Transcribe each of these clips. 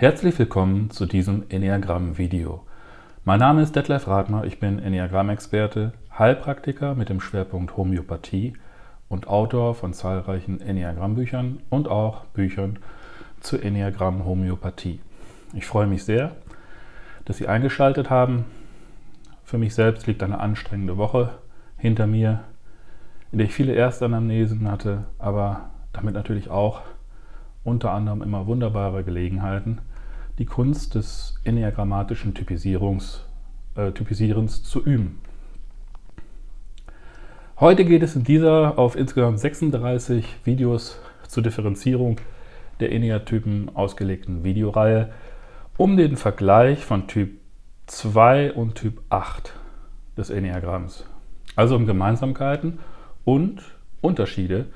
Herzlich willkommen zu diesem Enneagramm-Video. Mein Name ist Detlef Radmer, ich bin Enneagramm-Experte, Heilpraktiker mit dem Schwerpunkt Homöopathie und Autor von zahlreichen Enneagramm-Büchern und auch Büchern zur Enneagramm-Homöopathie. Ich freue mich sehr, dass Sie eingeschaltet haben. Für mich selbst liegt eine anstrengende Woche hinter mir, in der ich viele Erstanamnesen hatte, aber damit natürlich auch unter anderem immer wunderbare Gelegenheiten, die Kunst des enneagrammatischen Typisierungs, äh, Typisierens zu üben. Heute geht es in dieser auf insgesamt 36 Videos zur Differenzierung der Enneatypen ausgelegten Videoreihe um den Vergleich von Typ 2 und Typ 8 des Enneagramms. Also um Gemeinsamkeiten und Unterschiede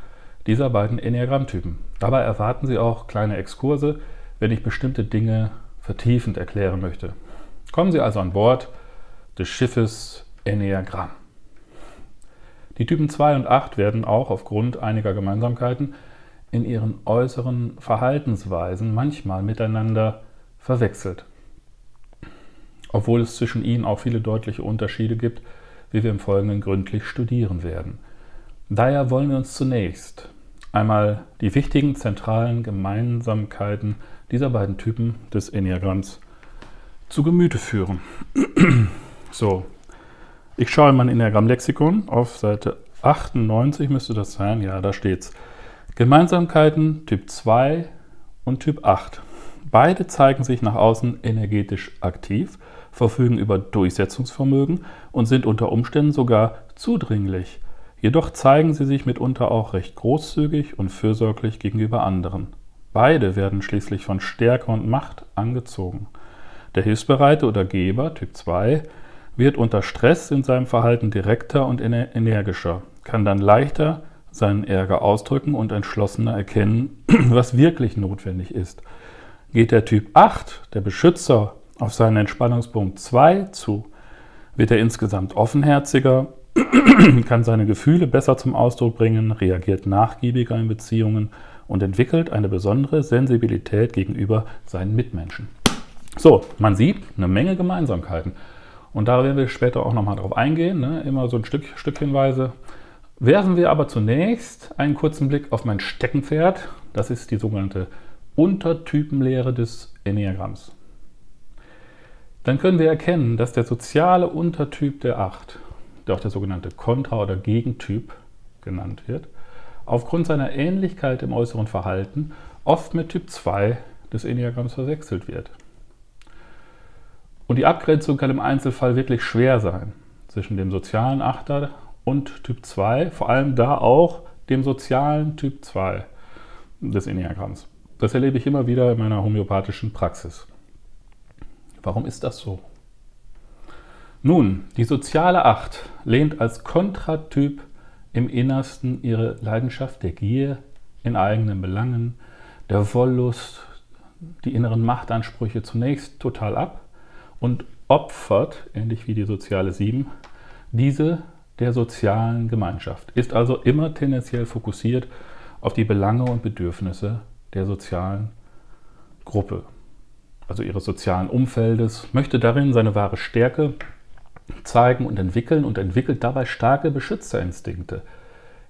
dieser beiden Enneagrammtypen. Dabei erwarten Sie auch kleine Exkurse, wenn ich bestimmte Dinge vertiefend erklären möchte. Kommen Sie also an Bord des Schiffes Enneagramm. Die Typen 2 und 8 werden auch aufgrund einiger Gemeinsamkeiten in ihren äußeren Verhaltensweisen manchmal miteinander verwechselt. Obwohl es zwischen ihnen auch viele deutliche Unterschiede gibt, wie wir im Folgenden gründlich studieren werden. Daher wollen wir uns zunächst einmal die wichtigen zentralen Gemeinsamkeiten dieser beiden Typen des Enneagramms zu Gemüte führen. so, ich schaue in mein Enneagramm-Lexikon auf Seite 98 müsste das sein. Ja, da steht's. Gemeinsamkeiten Typ 2 und Typ 8. Beide zeigen sich nach außen energetisch aktiv, verfügen über Durchsetzungsvermögen und sind unter Umständen sogar zudringlich. Jedoch zeigen sie sich mitunter auch recht großzügig und fürsorglich gegenüber anderen. Beide werden schließlich von Stärke und Macht angezogen. Der Hilfsbereite oder Geber, Typ 2, wird unter Stress in seinem Verhalten direkter und energischer, kann dann leichter seinen Ärger ausdrücken und entschlossener erkennen, was wirklich notwendig ist. Geht der Typ 8, der Beschützer, auf seinen Entspannungspunkt 2 zu, wird er insgesamt offenherziger, kann seine Gefühle besser zum Ausdruck bringen, reagiert nachgiebiger in Beziehungen und entwickelt eine besondere Sensibilität gegenüber seinen Mitmenschen. So, man sieht eine Menge Gemeinsamkeiten. Und da werden wir später auch nochmal drauf eingehen, ne? immer so ein Stück, Stückchenweise. Werfen wir aber zunächst einen kurzen Blick auf mein Steckenpferd. Das ist die sogenannte Untertypenlehre des Enneagramms. Dann können wir erkennen, dass der soziale Untertyp der Acht der auch der sogenannte Kontra- oder Gegentyp genannt wird, aufgrund seiner Ähnlichkeit im äußeren Verhalten oft mit Typ 2 des Enneagramms verwechselt wird. Und die Abgrenzung kann im Einzelfall wirklich schwer sein zwischen dem sozialen Achter und Typ 2, vor allem da auch dem sozialen Typ 2 des Enneagramms. Das erlebe ich immer wieder in meiner homöopathischen Praxis. Warum ist das so? Nun, die soziale Acht lehnt als Kontratyp im Innersten ihre Leidenschaft der Gier in eigenen Belangen, der Wollust, die inneren Machtansprüche zunächst total ab und opfert, ähnlich wie die soziale Sieben, diese der sozialen Gemeinschaft, ist also immer tendenziell fokussiert auf die Belange und Bedürfnisse der sozialen Gruppe, also ihres sozialen Umfeldes, möchte darin seine wahre Stärke zeigen und entwickeln und entwickelt dabei starke Beschützerinstinkte,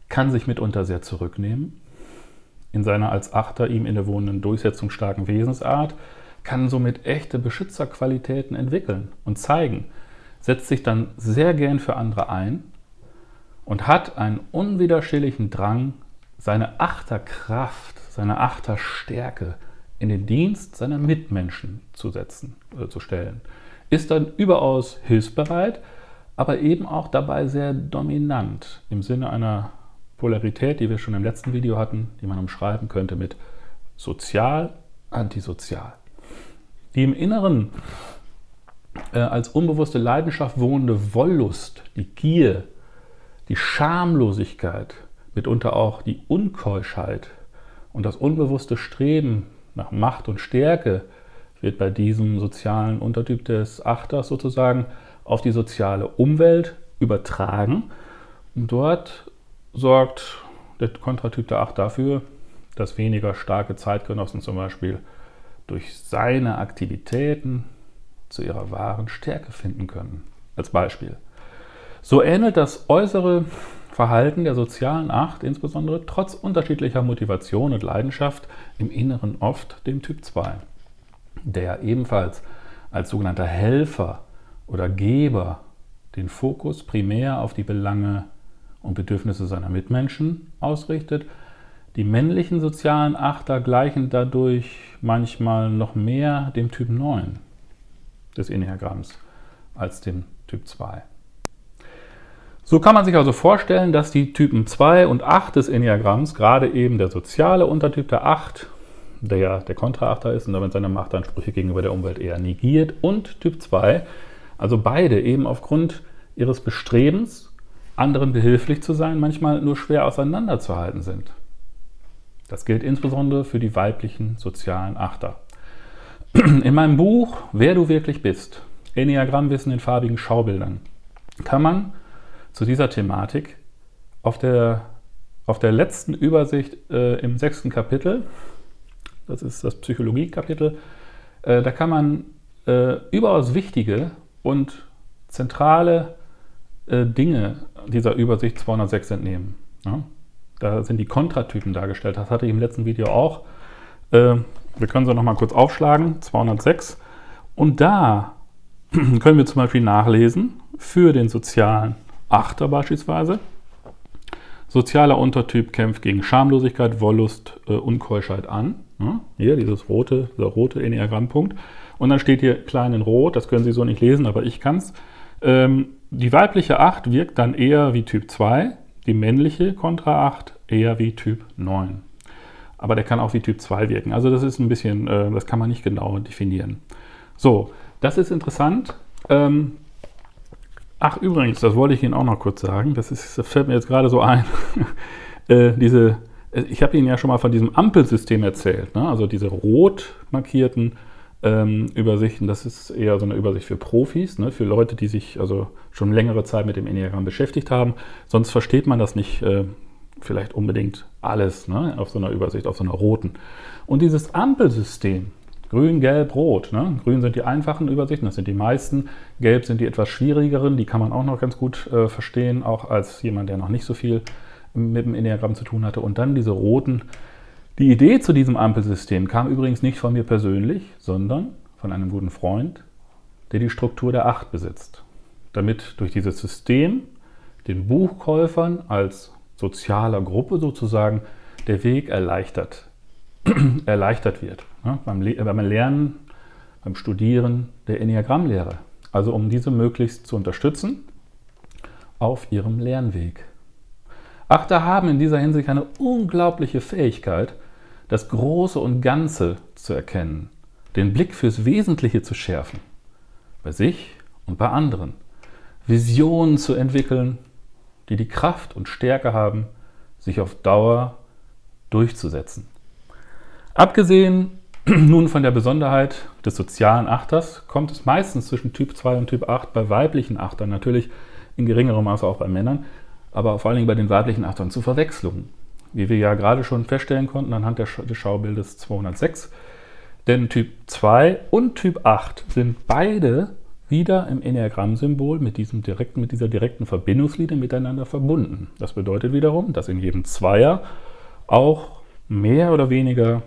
kann sich mitunter sehr zurücknehmen in seiner als Achter ihm innewohnenden durchsetzungsstarken Wesensart, kann somit echte Beschützerqualitäten entwickeln und zeigen, setzt sich dann sehr gern für andere ein und hat einen unwiderstehlichen Drang, seine Achterkraft, seine Achterstärke in den Dienst seiner Mitmenschen zu setzen, äh, zu stellen ist dann überaus hilfsbereit, aber eben auch dabei sehr dominant im Sinne einer Polarität, die wir schon im letzten Video hatten, die man umschreiben könnte mit sozial, antisozial. Die im Inneren äh, als unbewusste Leidenschaft wohnende Wollust, die Gier, die Schamlosigkeit, mitunter auch die Unkeuschheit und das unbewusste Streben nach Macht und Stärke wird bei diesem sozialen Untertyp des Achters sozusagen auf die soziale Umwelt übertragen. Und dort sorgt der Kontratyp der Acht dafür, dass weniger starke Zeitgenossen zum Beispiel durch seine Aktivitäten zu ihrer wahren Stärke finden können. Als Beispiel. So ähnelt das äußere Verhalten der sozialen Acht insbesondere trotz unterschiedlicher Motivation und Leidenschaft im Inneren oft dem Typ 2, der ebenfalls als sogenannter Helfer oder Geber den Fokus primär auf die Belange und Bedürfnisse seiner Mitmenschen ausrichtet. Die männlichen sozialen Achter gleichen dadurch manchmal noch mehr dem Typ 9 des Enneagramms als dem Typ 2. So kann man sich also vorstellen, dass die Typen 2 und 8 des Enneagramms, gerade eben der soziale Untertyp der 8, der ja der Kontraachter ist und damit seine Machtansprüche gegenüber der Umwelt eher negiert, und Typ 2, also beide eben aufgrund ihres Bestrebens, anderen behilflich zu sein, manchmal nur schwer auseinanderzuhalten sind. Das gilt insbesondere für die weiblichen sozialen Achter. In meinem Buch Wer du wirklich bist, Enneagrammwissen in farbigen Schaubildern, kann man zu dieser Thematik auf der, auf der letzten Übersicht äh, im sechsten Kapitel, das ist das Psychologie-Kapitel, äh, da kann man äh, überaus wichtige und zentrale äh, Dinge dieser Übersicht 206 entnehmen. Ja? Da sind die Kontratypen dargestellt. Das hatte ich im letzten Video auch. Äh, wir können sie nochmal kurz aufschlagen, 206. Und da können wir zum Beispiel nachlesen, für den sozialen Achter beispielsweise. Sozialer Untertyp kämpft gegen Schamlosigkeit, Wollust, äh, Unkeuschheit an. Ja, hier dieses rote, dieser rote Enneagrammpunkt. Und dann steht hier klein in Rot, das können Sie so nicht lesen, aber ich kann es. Ähm, die weibliche 8 wirkt dann eher wie Typ 2, die männliche Kontra 8 eher wie Typ 9. Aber der kann auch wie Typ 2 wirken. Also das ist ein bisschen, äh, das kann man nicht genau definieren. So, das ist interessant. Ähm, ach, übrigens, das wollte ich Ihnen auch noch kurz sagen. Das, ist, das fällt mir jetzt gerade so ein. äh, diese, äh, ich habe Ihnen ja schon mal von diesem Ampelsystem erzählt. Ne? Also diese rot markierten ähm, Übersichten, das ist eher so eine Übersicht für Profis, ne? für Leute, die sich also schon längere Zeit mit dem Enneagramm beschäftigt haben. Sonst versteht man das nicht äh, vielleicht unbedingt alles ne? auf so einer Übersicht, auf so einer roten. Und dieses Ampelsystem, Grün, Gelb, Rot. Ne? Grün sind die einfachen Übersichten, das sind die meisten. Gelb sind die etwas schwierigeren, die kann man auch noch ganz gut äh, verstehen, auch als jemand, der noch nicht so viel mit dem Enneagramm zu tun hatte. Und dann diese roten. Die Idee zu diesem Ampelsystem kam übrigens nicht von mir persönlich, sondern von einem guten Freund, der die Struktur der Acht besitzt. Damit durch dieses System den Buchkäufern als sozialer Gruppe sozusagen der Weg erleichtert, erleichtert wird. Ja, beim, beim Lernen, beim Studieren der Enneagrammlehre. Also um diese möglichst zu unterstützen auf ihrem Lernweg. Achter haben in dieser Hinsicht eine unglaubliche Fähigkeit, das Große und Ganze zu erkennen, den Blick fürs Wesentliche zu schärfen, bei sich und bei anderen, Visionen zu entwickeln, die die Kraft und Stärke haben, sich auf Dauer durchzusetzen. Abgesehen nun von der Besonderheit des sozialen Achters kommt es meistens zwischen Typ 2 und Typ 8 bei weiblichen Achtern, natürlich in geringerem Maße auch bei Männern, aber vor allen Dingen bei den weiblichen Achtern zu Verwechslungen. Wie wir ja gerade schon feststellen konnten anhand des Schaubildes 206. Denn Typ 2 und Typ 8 sind beide wieder im Enneagramm-Symbol mit, mit dieser direkten Verbindungslinie miteinander verbunden. Das bedeutet wiederum, dass in jedem Zweier auch mehr oder weniger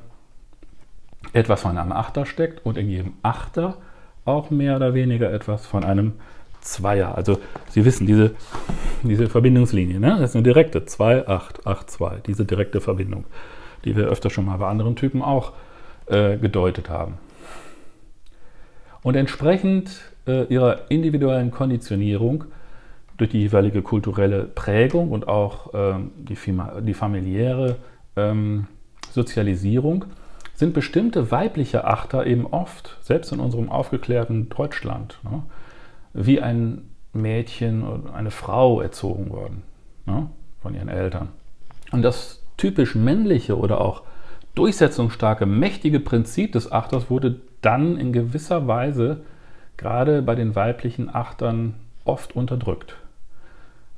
etwas von einem Achter steckt und in jedem Achter auch mehr oder weniger etwas von einem Zweier. Also Sie wissen, diese, diese Verbindungslinie, ne? das ist eine direkte 2, 8, 8, 2, diese direkte Verbindung, die wir öfter schon mal bei anderen Typen auch äh, gedeutet haben. Und entsprechend äh, ihrer individuellen Konditionierung durch die jeweilige kulturelle Prägung und auch ähm, die, die, familiäre ähm, Sozialisierung sind bestimmte weibliche Achter eben oft, selbst in unserem aufgeklärten Deutschland, ne, wie ein Mädchen oder eine Frau erzogen worden ne, von ihren Eltern. Und das typisch männliche oder auch durchsetzungsstarke, mächtige Prinzip des Achters wurde dann in gewisser Weise gerade bei den weiblichen Achtern oft unterdrückt.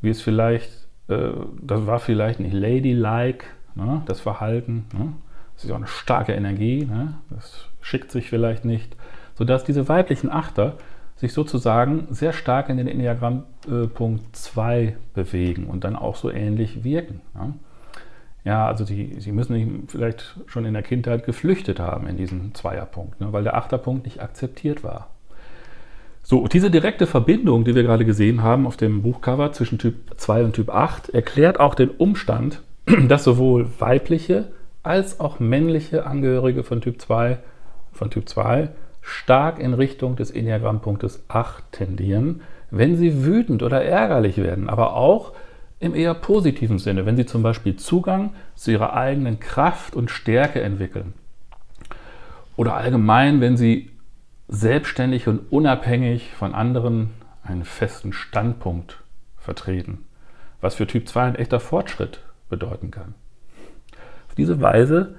Wie es vielleicht, äh, das war vielleicht nicht ladylike, ne, das Verhalten, ne, Das ist ja auch eine starke Energie, ne? das schickt sich vielleicht nicht, sodass diese weiblichen Achter sich sozusagen sehr stark in den Enneagramm-Punkt äh, 2 bewegen und dann auch so ähnlich wirken. Ja, ja also die, sie müssen vielleicht schon in der Kindheit geflüchtet haben in diesen Zweierpunkt, ne, weil der Achterpunkt nicht akzeptiert war. So, diese direkte Verbindung, die wir gerade gesehen haben auf dem Buchcover zwischen Typ 2 und Typ 8, erklärt auch den Umstand, dass sowohl weibliche als auch männliche Angehörige von Typ 2, von Typ 2 stark in Richtung des Enneagrammpunktes 8 tendieren, wenn sie wütend oder ärgerlich werden, aber auch im eher positiven Sinne, wenn sie zum Beispiel Zugang zu ihrer eigenen Kraft und Stärke entwickeln. Oder allgemein, wenn sie selbstständig und unabhängig von anderen einen festen Standpunkt vertreten, was für Typ 2 ein echter Fortschritt bedeuten kann. Diese Weise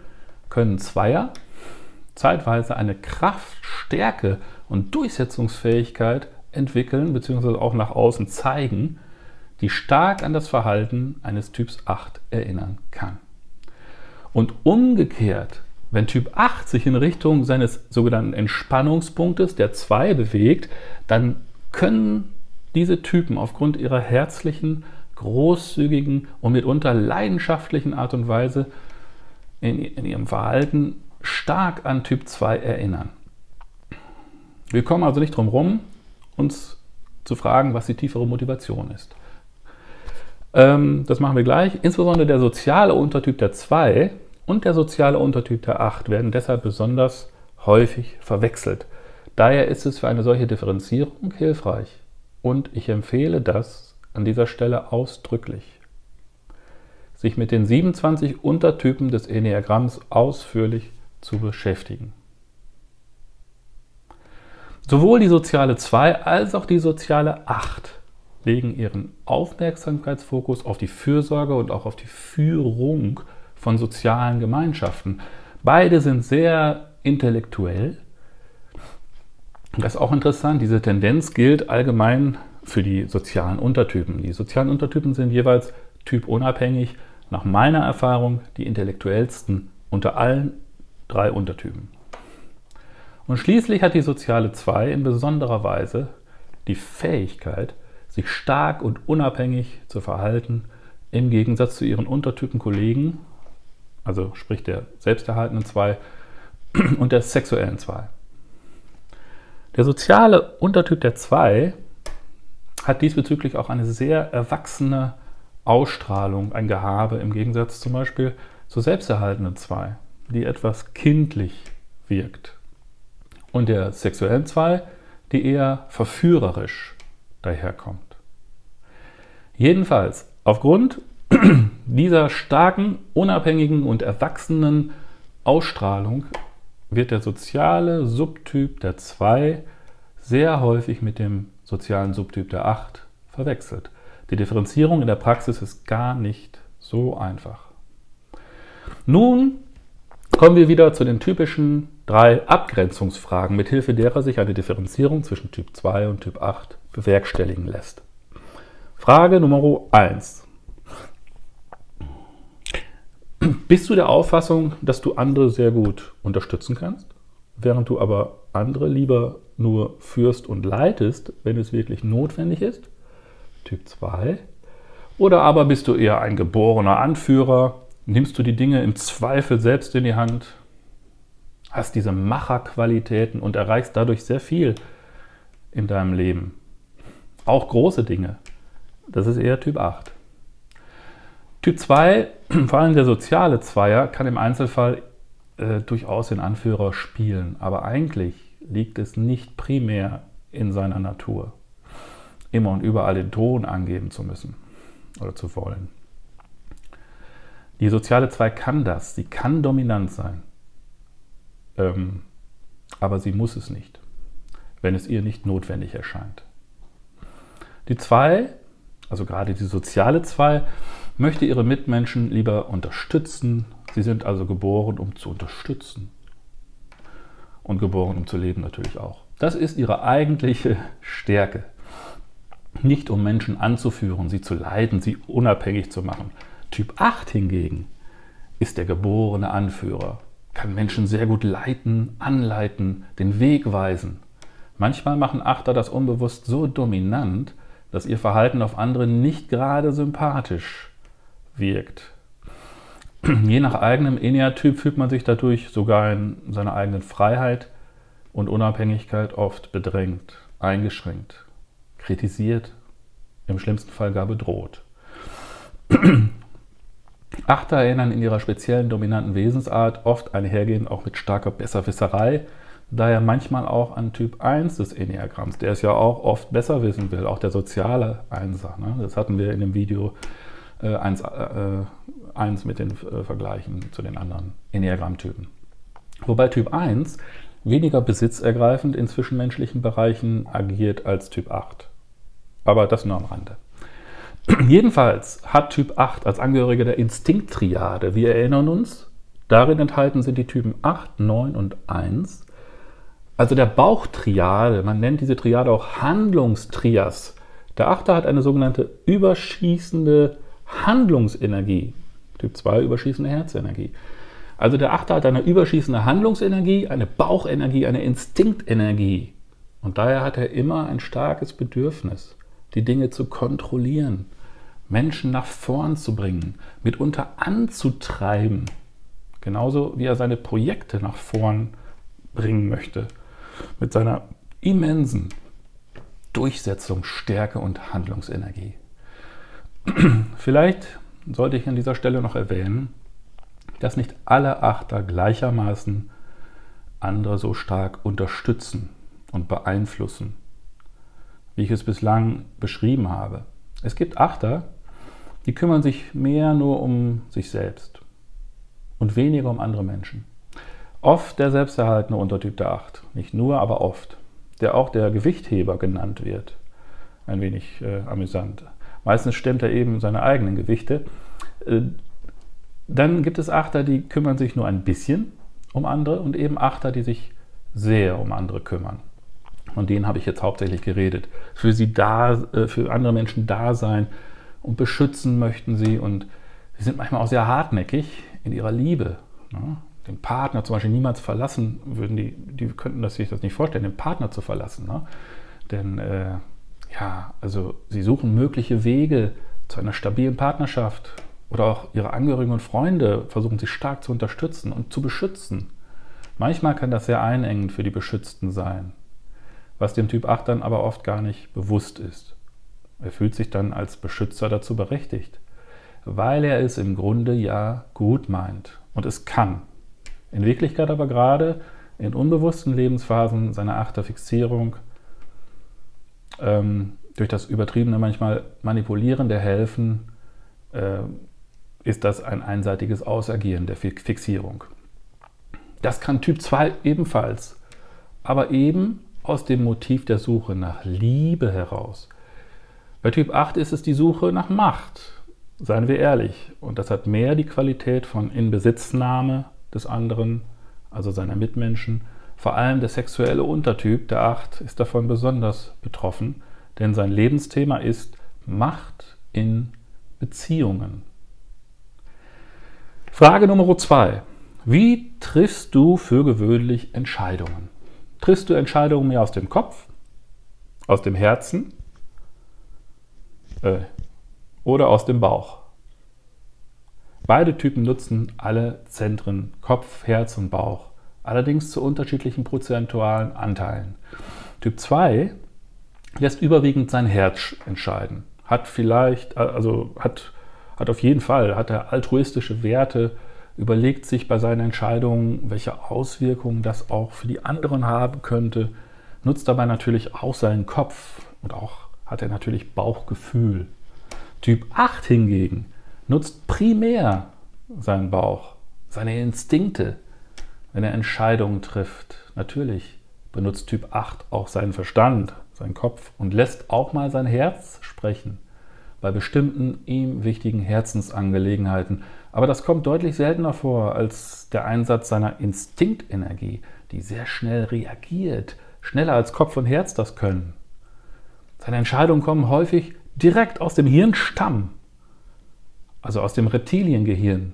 können Zweier zeitweise eine Kraft, Stärke und Durchsetzungsfähigkeit entwickeln bzw. auch nach außen zeigen, die stark an das Verhalten eines Typs 8 erinnern kann. Und umgekehrt, wenn Typ 8 sich in Richtung seines sogenannten Entspannungspunktes, der 2, bewegt, dann können diese Typen aufgrund ihrer herzlichen, großzügigen und mitunter leidenschaftlichen Art und Weise in, in ihrem Verhalten stark an Typ 2 erinnern. Wir kommen also nicht drum herum, uns zu fragen, was die tiefere Motivation ist. Ähm, das machen wir gleich. Insbesondere der soziale Untertyp der 2 und der soziale Untertyp der 8 werden deshalb besonders häufig verwechselt. Daher ist es für eine solche Differenzierung hilfreich und ich empfehle das an dieser Stelle ausdrücklich sich mit den 27 Untertypen des Enneagramms ausführlich zu beschäftigen. Sowohl die soziale 2 als auch die soziale 8 legen ihren Aufmerksamkeitsfokus auf die Fürsorge und auch auf die Führung von sozialen Gemeinschaften. Beide sind sehr intellektuell. Das ist auch interessant, diese Tendenz gilt allgemein für die sozialen Untertypen. Die sozialen Untertypen sind jeweils typunabhängig, nach meiner Erfahrung die intellektuellsten unter allen drei Untertypen. Und schließlich hat die soziale 2 in besonderer Weise die Fähigkeit, sich stark und unabhängig zu verhalten, im Gegensatz zu ihren Untertypen-Kollegen, also sprich der selbsterhaltenen 2 und der sexuellen 2. Der soziale Untertyp der 2 hat diesbezüglich auch eine sehr erwachsene Ausstrahlung, ein Gehabe im Gegensatz zum Beispiel zur selbsterhaltenen 2 die etwas kindlich wirkt. Und der sexuellen 2, die eher verführerisch daherkommt. Jedenfalls, aufgrund dieser starken, unabhängigen und erwachsenen Ausstrahlung wird der soziale Subtyp der 2 sehr häufig mit dem sozialen Subtyp der 8 verwechselt. Die Differenzierung in der Praxis ist gar nicht so einfach. Nun Kommen wir wieder zu den typischen drei Abgrenzungsfragen, mithilfe derer sich eine Differenzierung zwischen Typ 2 und Typ 8 bewerkstelligen lässt. Frage Nummer 1. Bist du der Auffassung, dass du andere sehr gut unterstützen kannst, während du aber andere lieber nur führst und leitest, wenn es wirklich notwendig ist? Typ 2. Oder aber bist du eher ein geborener Anführer, nimmst du die Dinge im Zweifel selbst in die Hand, hast diese Macherqualitäten und erreichst dadurch sehr viel in deinem Leben. Auch große Dinge. Das ist eher Typ 8. Typ 2, vor allem der soziale Zweier, kann im Einzelfall äh, durchaus den Anführer spielen, aber eigentlich liegt es nicht primär in seiner Natur, immer und überall den Ton angeben zu müssen oder zu wollen. Die soziale 2 kann das, sie kann dominant sein. Ähm, aber sie muss es nicht, wenn es ihr nicht notwendig erscheint. Die 2, also gerade die soziale 2, möchte ihre Mitmenschen lieber unterstützen. Sie sind also geboren, um zu unterstützen. Und geboren, um zu leben natürlich auch. Das ist ihre eigentliche Stärke. Nicht um Menschen anzuführen, sie zu leiten, sie unabhängig zu machen, Typ 8 hingegen ist der geborene Anführer. kann Menschen sehr gut leiten, anleiten, den Weg weisen. Manchmal machen Achter das unbewusst so dominant, dass ihr Verhalten auf andere nicht gerade sympathisch wirkt. Je nach eigenem Eneatyp fühlt man sich dadurch sogar in seiner eigenen Freiheit und Unabhängigkeit oft bedrängt, eingeschränkt, kritisiert, im schlimmsten Fall gar bedroht. Achter erinnern in ihrer speziellen dominanten Wesensart oft einhergehend auch mit starker Besserwisserei, daher manchmal auch an Typ 1 des Enneagramms, der es ja auch oft besser wissen will, auch der soziale Einser. Ne? Das hatten wir in dem Video äh, 1, äh, 1 mit den äh, Vergleichen zu den anderen Enneagrammtypen. Wobei Typ 1 weniger besitzergreifend in zwischenmenschlichen Bereichen agiert als Typ 8. Aber das nur am Rande. Jedenfalls hat Typ 8 als Angehöriger der Instinkttriade, wir erinnern uns, darin enthalten sind die Typen 8, 9 und 1, also der Bauchtriade, man nennt diese Triade auch Handlungstrias. Der Achter hat eine sogenannte überschießende Handlungsenergie, Typ 2 überschießende Herzenergie. Also der Achter hat eine überschießende Handlungsenergie, eine Bauchenergie, eine Instinktenergie. Und daher hat er immer ein starkes Bedürfnis, die Dinge zu kontrollieren, Menschen nach vorn zu bringen, mitunter anzutreiben. Genauso wie er seine Projekte nach vorn bringen möchte. Mit seiner immensen Durchsetzung, Stärke und Handlungsenergie. Vielleicht sollte ich an dieser Stelle noch erwähnen, dass nicht alle Achter gleichermaßen andere so stark unterstützen und beeinflussen, wie ich es bislang beschrieben habe. Es gibt Achter, die kümmern sich mehr nur um sich selbst und weniger um andere Menschen. Oft der selbsterhaltene Untertyp der Acht, nicht nur, aber oft, der auch der Gewichtheber genannt wird. Ein wenig äh, amüsant. Meistens stemmt er eben seine eigenen Gewichte. Äh, dann gibt es Achter, die kümmern sich nur ein bisschen um andere und eben Achter, die sich sehr um andere kümmern. Von denen habe ich jetzt hauptsächlich geredet. Für sie da, äh, für andere Menschen da sein und beschützen möchten sie und sie sind manchmal auch sehr hartnäckig in ihrer Liebe. Ne? Den Partner zum Beispiel niemals verlassen würden, die, die könnten das sich das nicht vorstellen, den Partner zu verlassen. Ne? Denn äh, ja, also sie suchen mögliche Wege zu einer stabilen Partnerschaft, oder auch ihre Angehörigen und Freunde versuchen sie stark zu unterstützen und zu beschützen. Manchmal kann das sehr einengend für die Beschützten sein, was dem Typ 8 dann aber oft gar nicht bewusst ist. Er fühlt sich dann als Beschützer dazu berechtigt, weil er es im Grunde ja gut meint und es kann. In Wirklichkeit aber gerade in unbewussten Lebensphasen seiner Achterfixierung ähm, durch das übertriebene manchmal Manipulieren der Helfen äh, ist das ein einseitiges Ausagieren der Fixierung. Das kann Typ 2 ebenfalls, aber eben aus dem Motiv der Suche nach Liebe heraus. Bei Typ 8 ist es die Suche nach Macht, seien wir ehrlich, und das hat mehr die Qualität von Inbesitznahme des anderen, also seiner Mitmenschen. Vor allem der sexuelle Untertyp der 8 ist davon besonders betroffen, denn sein Lebensthema ist Macht in Beziehungen. Frage Nummer zwei. Wie triffst du für gewöhnlich Entscheidungen? Triffst du Entscheidungen mehr aus dem Kopf, aus dem Herzen äh, oder aus dem Bauch? Beide Typen nutzen alle Zentren Kopf, Herz und Bauch, allerdings zu unterschiedlichen prozentualen Anteilen. Typ 2 lässt überwiegend sein Herz entscheiden, hat vielleicht, also hat hat auf jeden Fall, hat er altruistische Werte, überlegt sich bei seinen Entscheidungen, welche Auswirkungen das auch für die anderen haben könnte, nutzt dabei natürlich auch seinen Kopf und auch hat er natürlich Bauchgefühl. Typ 8 hingegen nutzt primär seinen Bauch, seine Instinkte, wenn er Entscheidungen trifft. Natürlich benutzt Typ 8 auch seinen Verstand, seinen Kopf und lässt auch mal sein Herz sprechen bei bestimmten ihm wichtigen Herzensangelegenheiten. Aber das kommt deutlich seltener vor als der Einsatz seiner Instinktenergie, die sehr schnell reagiert, schneller als Kopf und Herz das können. Seine Entscheidungen kommen häufig direkt aus dem Hirnstamm, also aus dem Reptiliengehirn.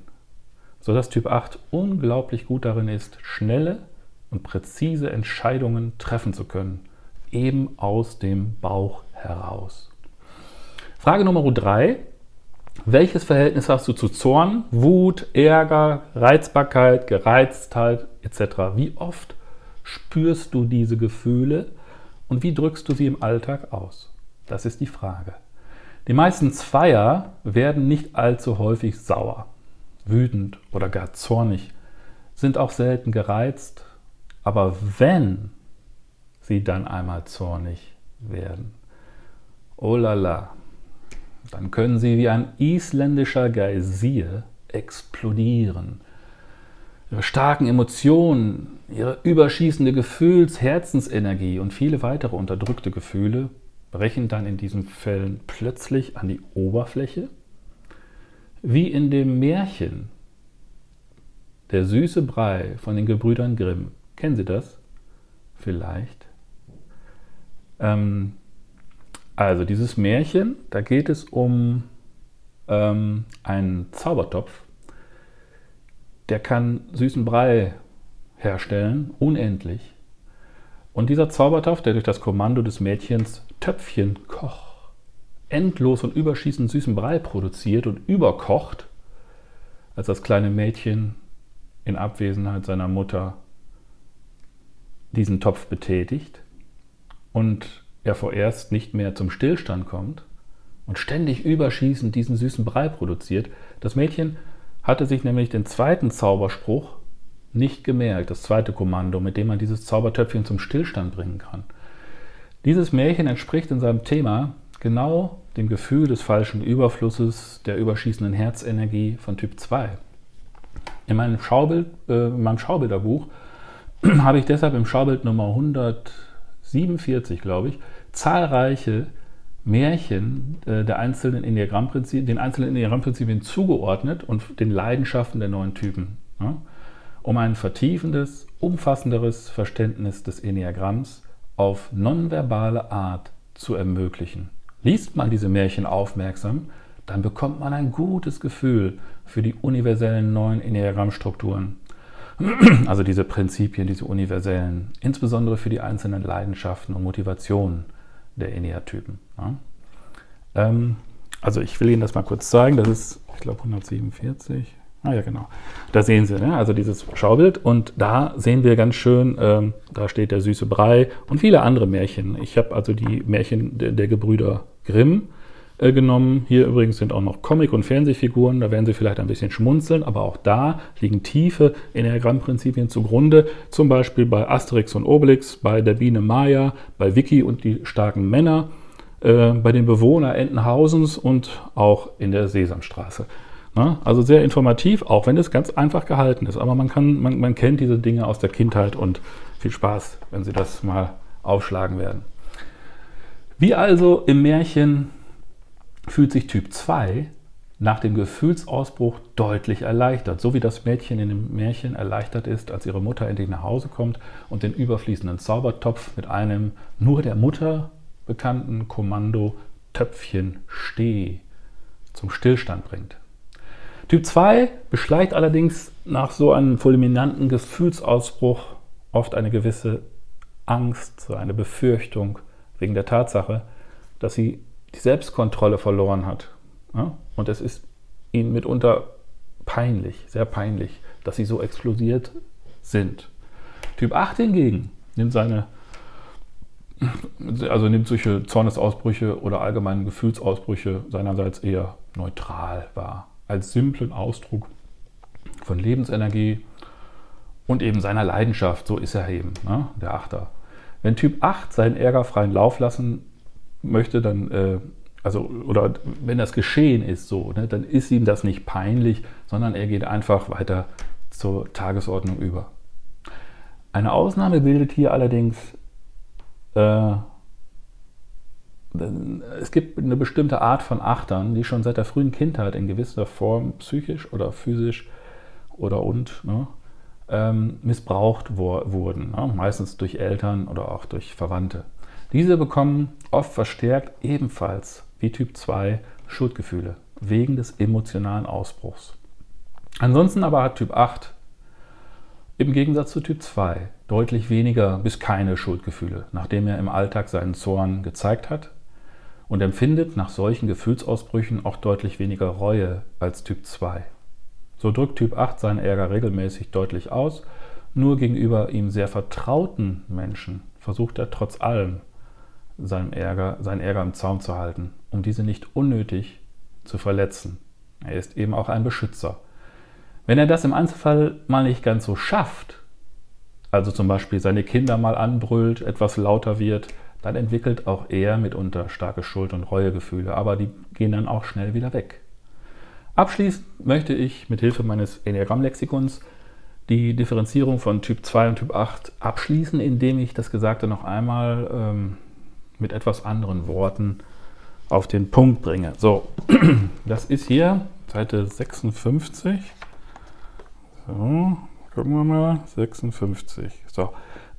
sodass Typ 8 unglaublich gut darin ist, schnelle und präzise Entscheidungen treffen zu können, eben aus dem Bauch heraus. Frage Nummer 3. Welches Verhältnis hast du zu Zorn, Wut, Ärger, Reizbarkeit, Gereiztheit etc.? Wie oft spürst du diese Gefühle und wie drückst du sie im Alltag aus? Das ist die Frage. Die meisten Zweier werden nicht allzu häufig sauer, wütend oder gar zornig, sind auch selten gereizt, aber wenn sie dann einmal zornig werden, oh la la, dann können sie wie ein isländischer Geysir explodieren. Ihre starken Emotionen, ihre überschießende Gefühls-, Herzensenergie und viele weitere unterdrückte Gefühle brechen dann in diesen Fällen plötzlich an die Oberfläche, wie in dem Märchen Der süße Brei von den Gebrüdern Grimm. Kennen Sie das? Vielleicht. Ähm, also dieses Märchen, da geht es um ähm, einen Zaubertopf, der kann süßen Brei herstellen, unendlich. Und dieser Zaubertopf, der durch das Kommando des Mädchens Töpfchen koch, endlos und überschießend süßen Brei produziert und überkocht, als das kleine Mädchen in Abwesenheit seiner Mutter diesen Topf betätigt und er vorerst nicht mehr zum Stillstand kommt und ständig überschießend diesen süßen Brei produziert. Das Mädchen hatte sich nämlich den zweiten Zauberspruch nicht gemerkt, das zweite Kommando, mit dem man dieses Zaubertöpfchen zum Stillstand bringen kann. Dieses Märchen entspricht in seinem Thema genau dem Gefühl des falschen Überflusses, der überschießenden Herzenergie von Typ 2. In meinem, Schaubild, äh, in meinem Schaubilderbuch habe ich deshalb im Schaubild Nummer 147, glaube ich, zahlreiche Märchen äh, der einzelnen den einzelnen Enneagrammprinzipien zugeordnet und den Leidenschaften der neuen Typen, ja, um ein vertiefendes, umfassenderes Verständnis des Enneagramms auf nonverbale Art zu ermöglichen. Liest man diese Märchen aufmerksam, dann bekommt man ein gutes Gefühl für die universellen neuen Enneagrammstrukturen. Also diese Prinzipien, diese universellen, insbesondere für die einzelnen Leidenschaften und Motivationen der Enneatypen. Ja. Ähm, also ich will Ihnen das mal kurz zeigen. Das ist, ich glaube, 147. Ah ja, genau. Da sehen Sie, ne? also dieses Schaubild. Und da sehen wir ganz schön, ähm, da steht der süße Brei und viele andere Märchen. Ich habe also die Märchen der, der Gebrüder Grimm äh, genommen. Hier übrigens sind auch noch Comic- und Fernsehfiguren. Da werden Sie vielleicht ein bisschen schmunzeln, aber auch da liegen tiefe Enneagrammprinzipien zugrunde. Zum Beispiel bei Asterix und Obelix, bei der Biene Maya, bei Vicky und die starken Männer, äh, bei den Bewohnern Entenhausens und auch in der Sesamstraße. Ne? Also sehr informativ, auch wenn es ganz einfach gehalten ist. Aber man, kann, man, man kennt diese Dinge aus der Kindheit und viel Spaß, wenn Sie das mal aufschlagen werden. Wie also im Märchen fühlt sich Typ 2 nach dem Gefühlsausbruch deutlich erleichtert, so wie das Mädchen in dem Märchen erleichtert ist, als ihre Mutter endlich nach Hause kommt und den überfließenden Zaubertopf mit einem nur der Mutter bekannten Kommando Töpfchen steh zum Stillstand bringt. Typ 2 beschleicht allerdings nach so einem fulminanten Gefühlsausbruch oft eine gewisse Angst, so eine Befürchtung wegen der Tatsache, dass sie die Selbstkontrolle verloren hat. Und es ist ihnen mitunter peinlich, sehr peinlich, dass sie so explodiert sind. Typ 8 hingegen nimmt seine also nimmt solche Zornesausbrüche oder allgemeine Gefühlsausbrüche seinerseits eher neutral wahr als simplen Ausdruck von Lebensenergie und eben seiner Leidenschaft. So ist er eben, ne? der Achter. Wenn Typ 8 seinen Ärger freien Lauf lassen möchte, dann, äh, also, oder wenn das geschehen ist, so, ne, dann ist ihm das nicht peinlich, sondern er geht einfach weiter zur Tagesordnung über. Eine Ausnahme bildet hier allerdings äh, es gibt eine bestimmte Art von Achtern, die schon seit der frühen Kindheit in gewisser Form psychisch oder physisch oder und ne, ähm, missbraucht wurden, ne, meistens durch Eltern oder auch durch Verwandte. Diese bekommen oft verstärkt ebenfalls wie Typ 2 Schuldgefühle wegen des emotionalen Ausbruchs. Ansonsten aber hat Typ 8 im Gegensatz zu Typ 2 deutlich weniger bis keine Schuldgefühle, nachdem er im Alltag seinen Zorn gezeigt hat und empfindet nach solchen Gefühlsausbrüchen auch deutlich weniger Reue als Typ 2. So drückt Typ 8 seinen Ärger regelmäßig deutlich aus, nur gegenüber ihm sehr vertrauten Menschen versucht er trotz allem seinen Ärger, seinen Ärger im Zaum zu halten, um diese nicht unnötig zu verletzen. Er ist eben auch ein Beschützer. Wenn er das im Einzelfall mal nicht ganz so schafft, also zum Beispiel seine Kinder mal anbrüllt, etwas lauter wird, dann entwickelt auch er mitunter starke Schuld- und Reuegefühle, aber die gehen dann auch schnell wieder weg. Abschließend möchte ich mit Hilfe meines Enneagramm-Lexikons die Differenzierung von Typ 2 und Typ 8 abschließen, indem ich das Gesagte noch einmal ähm, mit etwas anderen Worten auf den Punkt bringe. So, das ist hier Seite 56. So, gucken wir mal. 56. So,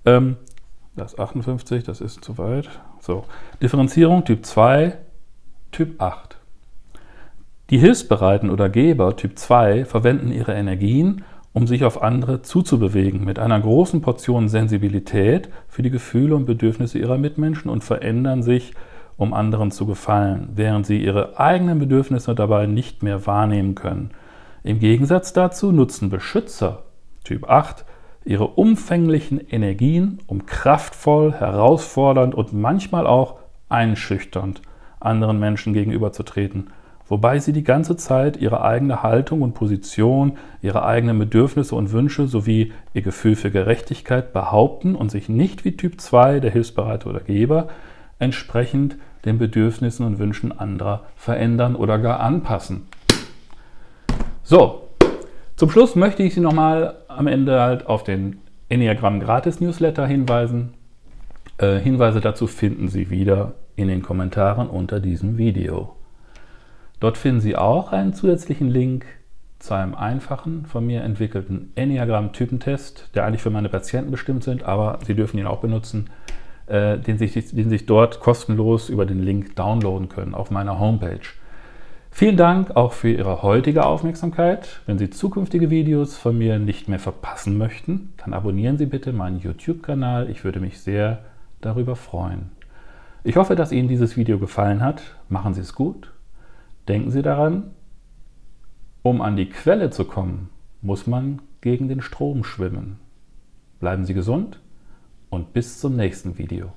ähm, das 58, das ist zu weit. So, Differenzierung Typ 2, Typ 8. Die Hilfsbereiten oder Geber Typ 2 verwenden ihre Energien, um sich auf andere zuzubewegen, mit einer großen Portion Sensibilität für die Gefühle und Bedürfnisse ihrer Mitmenschen und verändern sich, um anderen zu gefallen, während sie ihre eigenen Bedürfnisse dabei nicht mehr wahrnehmen können. Im Gegensatz dazu nutzen Beschützer Typ 8 ihre umfänglichen Energien, um kraftvoll, herausfordernd und manchmal auch einschüchternd anderen Menschen gegenüberzutreten, wobei sie die ganze Zeit ihre eigene Haltung und Position, ihre eigenen Bedürfnisse und Wünsche sowie ihr Gefühl für Gerechtigkeit behaupten und sich nicht wie Typ 2, der Hilfsbereiter oder Geber, entsprechend den Bedürfnissen und Wünschen anderer verändern oder gar anpassen. So, zum Schluss möchte ich Sie nochmal am Ende halt auf den Enneagramm Gratis Newsletter hinweisen. Äh, Hinweise dazu finden Sie wieder in den Kommentaren unter diesem Video. Dort finden Sie auch einen zusätzlichen Link zu einem einfachen, von mir entwickelten Enneagramm-Typentest, der eigentlich für meine Patienten bestimmt sind, aber Sie dürfen ihn auch benutzen, äh, den, sich, den sich dort kostenlos über den Link downloaden können auf meiner Homepage. Vielen Dank auch für Ihre heutige Aufmerksamkeit. Wenn Sie zukünftige Videos von mir nicht mehr verpassen möchten, dann abonnieren Sie bitte meinen YouTube-Kanal. Ich würde mich sehr darüber freuen. Ich hoffe, dass Ihnen dieses Video gefallen hat. Machen Sie es gut. Denken Sie daran, um an die Quelle zu kommen, muss man gegen den Strom schwimmen. Bleiben Sie gesund und bis zum nächsten Video.